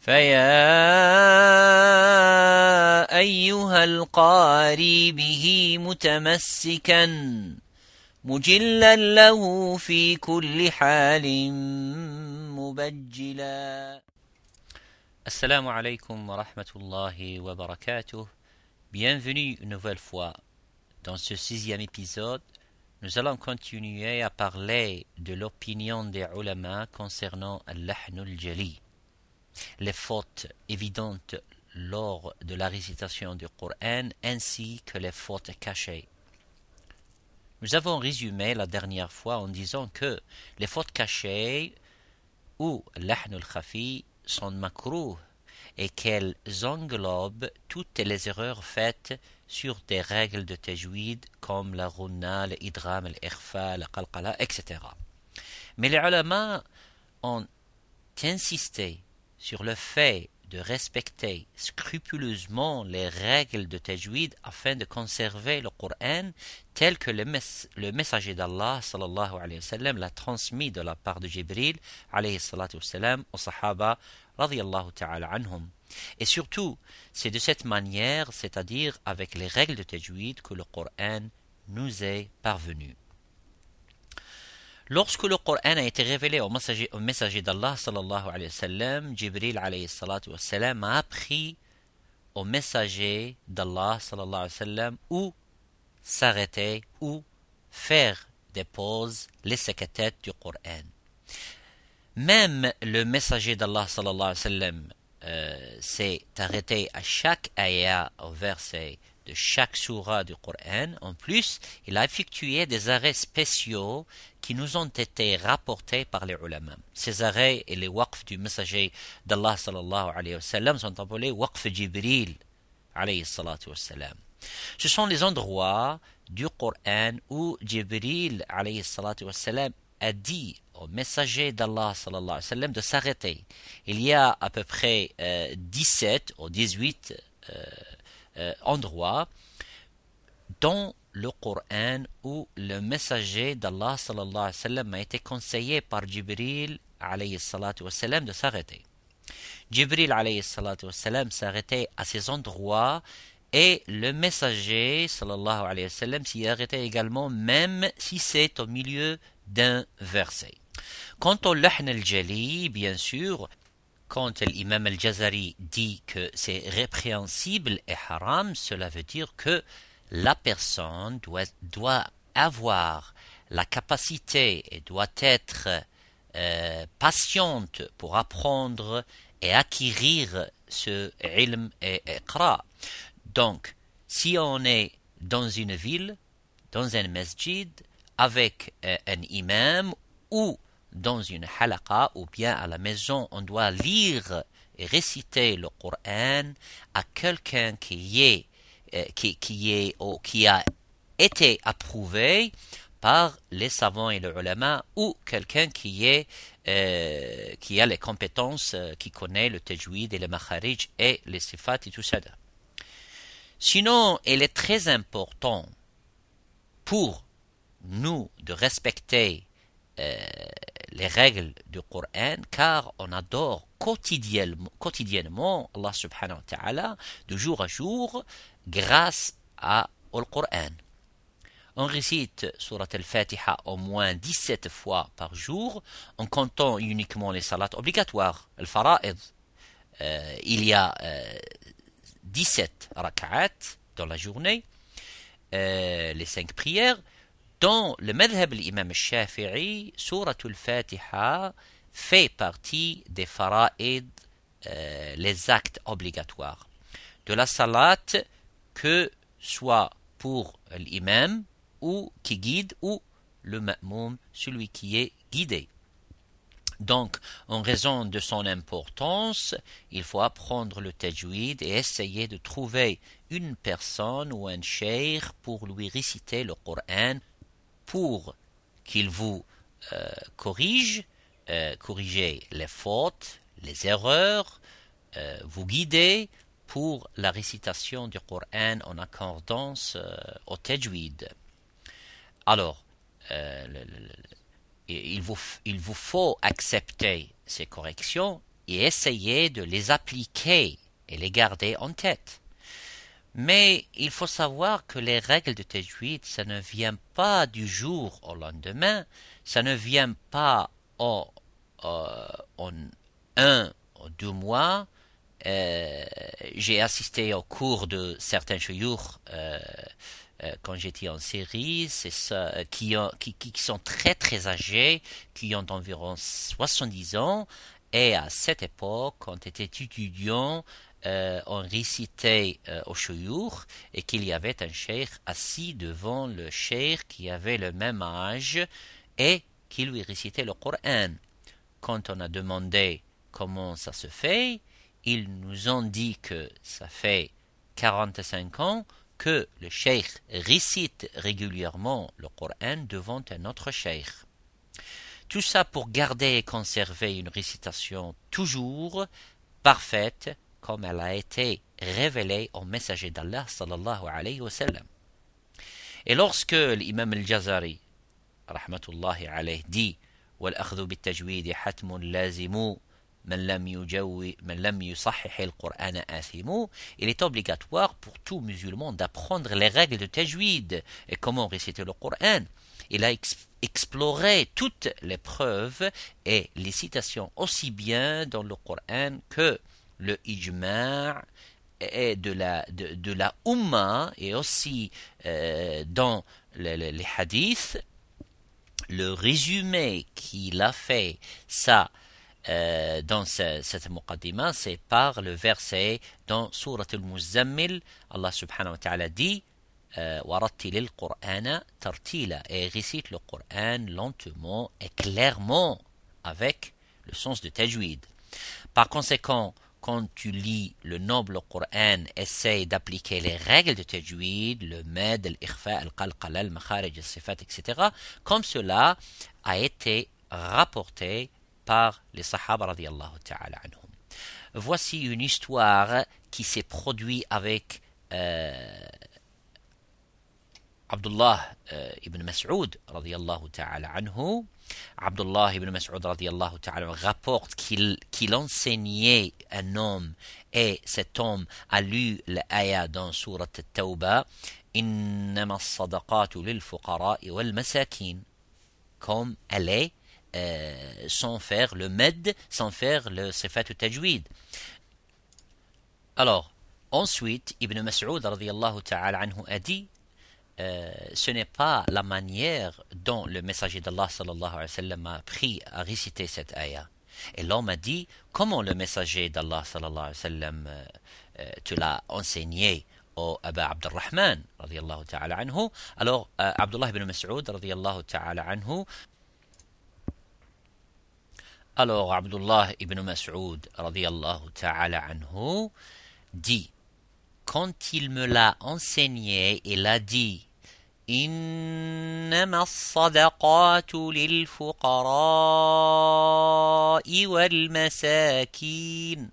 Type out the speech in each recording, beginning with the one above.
فيا أيها القاري به متمسكا مجلا له في كل حال مبجلا السلام عليكم ورحمة الله وبركاته Bienvenue une nouvelle fois. Dans ce sixième épisode, nous allons continuer à parler de l'opinion des ulama concernant al-lahnul jali, les fautes évidentes lors de la récitation du Coran ainsi que les fautes cachées. Nous avons résumé la dernière fois en disant que les fautes cachées ou l'ahnul khafi sont makruh et qu'elles englobent toutes les erreurs faites sur des règles de tajwid comme la runna, l'idram, l'ikhfa, la qalqala, etc. Mais les ulama ont insisté sur le fait de respecter scrupuleusement les règles de tajwid afin de conserver le Coran tel que le, messager d'Allah sallallahu alayhi l'a transmis de la part de Jibril alayhi salatu sallam sahaba radiallahu ta'ala anhum. Et surtout, c'est de cette manière, c'est-à-dire avec les règles de tajwid que le Coran nous est parvenu. Lorsque le Coran a été révélé au messager, au messager d'Allah sallallahu alayhi wa sallam, Jibril alayhi salatu wa sallam a appris au messager d'Allah sallallahu alayhi wa sallam où s'arrêter ou faire des pauses, les sakatat du Coran. Même le messager d'Allah sallallahu alayhi wa sallam euh, s'est arrêté à chaque ayah au verset de chaque surah du Coran. En plus, il a effectué des arrêts spéciaux qui nous ont été rapportés par les ulama. Ces arrêts et les waqf du messager d'Allah sallallahu alayhi wa sallam sont appelés waqf Jibril alayhi salatu wa. Ce sont les endroits du Coran où Jibril alayhi salatu wa a dit au messager d'Allah sallallahu alayhi wa de s'arrêter. Il y a à peu près euh, 17 ou 18 euh, euh, endroits dont le Coran où le messager d'Allah sallallahu alayhi wa sallam a été conseillé par Jibril alayhi de s'arrêter. Jibril alayhi s'arrêtait à ces endroits et le messager sallallahu alayhi wa s'y arrêtait également même si c'est au milieu d'un verset. Quant au lahn al-jali, bien sûr, quand l'imam al-Jazari dit que c'est répréhensible et haram, cela veut dire que la personne doit, avoir la capacité et doit être euh, patiente pour apprendre et acquérir ce ilm et iqra. Donc, si on est dans une ville, dans un masjid, avec euh, un imam ou dans une halaqa ou bien à la maison, on doit lire et réciter le Coran à quelqu'un qui est euh, qui, a été approuvé par les savants et les ulama ou quelqu'un qui euh, a les compétences, euh, qui connaît le tajwid et le makharij et les sifat et tout ça. Sinon, il est très important pour nous de respecter les règles du Coran car on adore quotidiennement, Allah subhanahu wa ta'ala de jour à jour grâce à, au Coran. On récite Surat al-Fatiha au moins 17 fois par jour en comptant uniquement les salats obligatoires, le fara'id. Euh, il y a euh, 17 rak'at dans la journée, euh, les 5 prières. Dans le madhab l'imam al-Shafi'i, Surat al-Fatiha fait partie des fara'id, euh, les actes obligatoires. De la salat, que soit pour l'imam ou qui guide ou le ma'moum, celui qui est guidé. Donc, en raison de son importance, il faut apprendre le tajwid et essayer de trouver une personne ou un cheikh pour lui réciter le Coran pour qu'il vous euh, corrige, euh, corriger les fautes, les erreurs, euh, vous guider pour la récitation du Coran en accordance euh, au tajwid. Alors, il, vous, il vous faut accepter ces corrections et essayer de les appliquer et les garder en tête. Mais il faut savoir que les règles de tajwid, ça ne vient pas du jour au lendemain, ça ne vient pas en, euh, en un ou deux mois. Euh, j'ai assisté au cours de certains jours euh, euh, quand j'étais en qui, qui, sont très très âgés, qui ont environ 70 ans, et à cette époque, quand on était étudiant, euh, on récitait euh, au chouyour et qu'il y avait un cheikh assis devant le cheikh qui avait le même âge et qui lui récitait le Coran. Quand on a demandé comment ça se fait, ils nous ont dit que ça fait 45 ans que le cheikh récite régulièrement le Coran devant un autre cheikh. Tout ça pour garder et conserver une récitation toujours parfaite comme elle a été révélée au messager d'Allah sallallahu alayhi wa sallam. Et lorsque l'imam al-Jazari rahmatullahi alayhi dit والأخذ بالتجويد حتم لازم من لم يجوي من لم يصحح القرآن آثم il est obligatoire pour tout musulman d'apprendre les règles de tajwid et comment réciter le Coran il a exploré toutes les preuves et les citations aussi bien dans le Coran que le ijma' et de la, de, la umma et aussi euh, dans les, hadiths, le résumé qu'il a fait ça euh, dans ce, cette muqaddima, c'est par le verset dans Surat al-Muzammil, Allah subhanahu wa ta'ala dit euh, et récite le Coran lentement et clairement avec le sens de tajwid. Par conséquent, quand tu lis le noble Coran, essaye d'appliquer les règles de tajwid, le med, l'ikhfa, al-qalqala, al-makharij, etc., comme cela a été rapporté par les sahaba radiallahu ta'ala anhum. Voici une histoire qui s'est produite avec euh, Abdullah euh, ibn Mas'ud radiallahu ta'ala anhu, Abdullah ibn Mas'ud radiallahu ta'ala rapporte qu'il qu'il enseignait un homme et cet homme a lu l'ayah dans surat Tawbah إنما الصدقات للفقراء والمساكين comme elle est euh, sans faire le med, sans faire le sifat tajwid. Alors, ensuite, Ibn Mas'ud radiallahu ta'ala anhu a dit Euh, ce n'est pas la manière dont le messager d'Allah sallallahu a appris à réciter cette ayah. Et l'homme a dit, comment le messager d'Allah sallallahu alayhi wa sallam euh, euh, te l'a enseigné au Abba Abdurrahman radiallahu ta'ala anhu? Alors, Abdullah ibn Mas'ud radiallahu ta'ala anhu alors Abdullah ibn Mas'ud radiallahu ta'ala anhu dit quand il me l'a enseigné, il a dit إنما الصدقات للفقراء والمساكين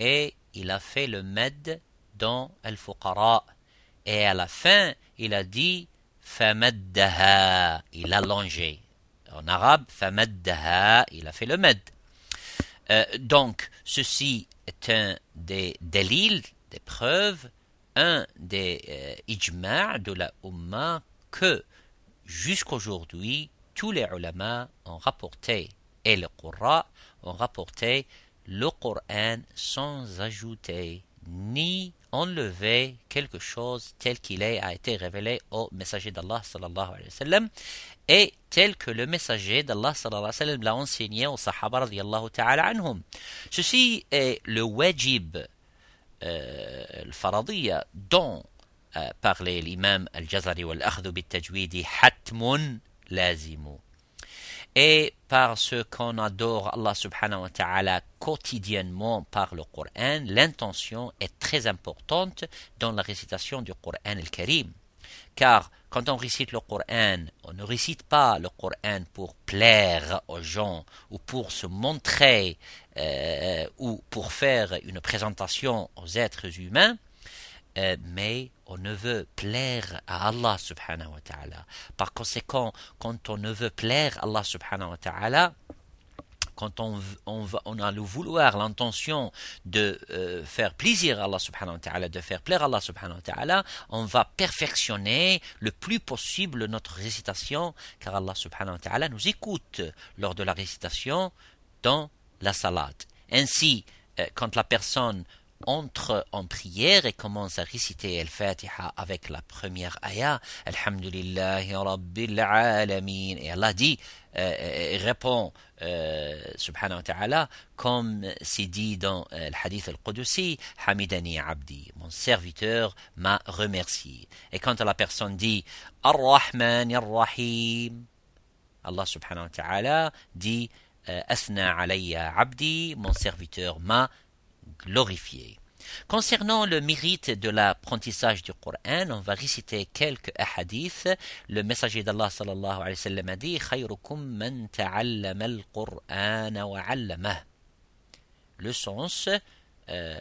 et il a fait le med dans al-fuqara et à la fin il a dit famaddaha il a longé en arabe famaddaha il a fait le med euh, donc ceci est un des délils des preuves un des euh, ijma' de la Ummah que jusqu'aujourd'hui tous les ulama ont rapporté et les Qurra ont rapporté le Coran sans ajouter ni enlever quelque chose tel qu'il a été révélé au messager d'Allah et tel que le messager d'Allah sallallahu l'a enseigné aux sahaba radiallahu ta'ala anhum. Ceci est le wajib الفرضية dont parlait l'imam al-Jazari wal-akhdhu bit-tajwidi hatmun lazimu. Et parce qu'on adore Allah subhanahu wa ta'ala quotidiennement par le Coran, l'intention est très importante dans la récitation du Coran al-Karim. Car quand on récite le Coran, on ne récite pas le Coran pour plaire aux gens ou pour se montrer euh, ou pour faire une présentation aux êtres humains, euh, mais on ne veut plaire à Allah subhanahu wa ta'ala. Par conséquent, quand on ne veut plaire à Allah subhanahu wa ta'ala, quand on, on, va, on a le vouloir, l'intention de euh, faire plaisir à Allah subhanahu wa ta'ala, de faire plaire à Allah subhanahu wa ta'ala, on va perfectionner le plus possible notre récitation, car Allah subhanahu wa ta'ala nous écoute lors de la récitation dans la salat. Ainsi, euh, quand la personne entre en prière et commence à réciter Al-Fatiha avec la première ayah, Alhamdulillahi Rabbil Alamin. Et Allah dit, euh, et répond, euh, subhanahu comme c'est dit dans euh, le hadith al-Qudusi, Hamidani Abdi, mon serviteur m'a remercié. Et quand la personne dit, Ar-Rahman Ar-Rahim, Allah subhanahu wa ta'ala dit, Asna alayya Abdi, mon serviteur m'a glorifié. Concernant le mérite de l'apprentissage du Coran, on va réciter quelques hadiths. Le messager d'Allah sallallahu alayhi wa sallam a dit. Le sens euh,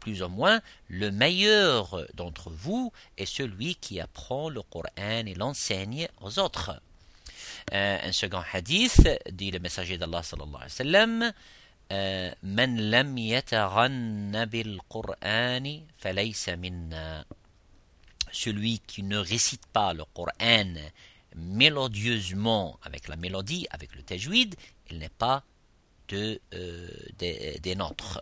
plus ou moins, le meilleur d'entre vous est celui qui apprend le Coran et l'enseigne aux autres. Euh, un second hadith, dit le messager d'Allah sallallahu alayhi wa sallam, من لم يتغن بالقرآن فليس منا celui qui ne récite pas le Coran mélodieusement avec la mélodie, avec le tajwid, il n'est pas de, euh, des, des nôtres.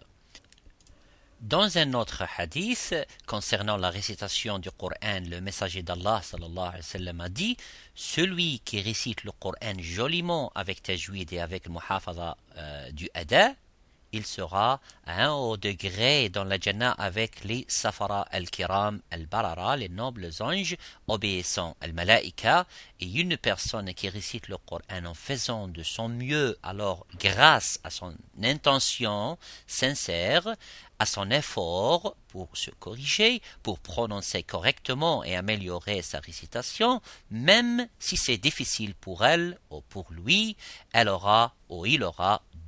Dans un autre hadith concernant la récitation du Coran, le messager d'Allah a dit Celui qui récite le Coran joliment avec tajwid et avec muhafaza euh, du ada, il sera à un haut degré dans la Jannah avec les Safara al-Kiram al-Barara, les nobles anges obéissants al-Malaika, et une personne qui récite le Coran en faisant de son mieux, alors grâce à son intention sincère, à son effort pour se corriger, pour prononcer correctement et améliorer sa récitation, même si c'est difficile pour elle ou pour lui, elle aura ou il aura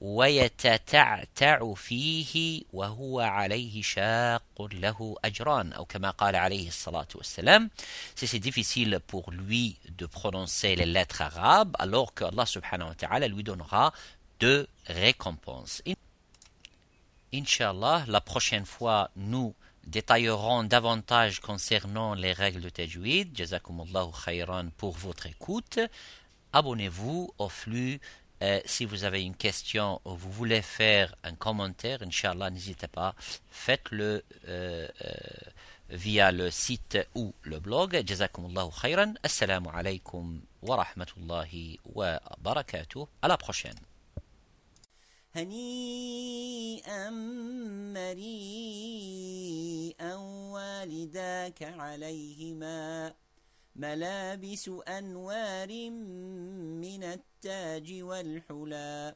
ويتتعتع فيه وهو عليه شاق له أجران أو كما قال عليه الصلاة والسلام c'est difficile pour lui de prononcer les lettres arabes alors que Allah subhanahu wa ta'ala lui donnera deux récompenses Inch'Allah, la prochaine fois, nous détaillerons davantage concernant les règles de Tajwid. Jazakumullahu khayran pour votre écoute. Abonnez-vous au flux euh, si vous avez une question ou vous voulez faire un commentaire, Inch'Allah, n'hésitez pas, faites-le euh, euh, via le site ou le blog. Jazakumullahu khayran. Assalamu alaikum wa rahmatullahi wa barakatuh. À la prochaine. هنيئا مريئا والداك عليهما ملابس أنوار من التاج والحلى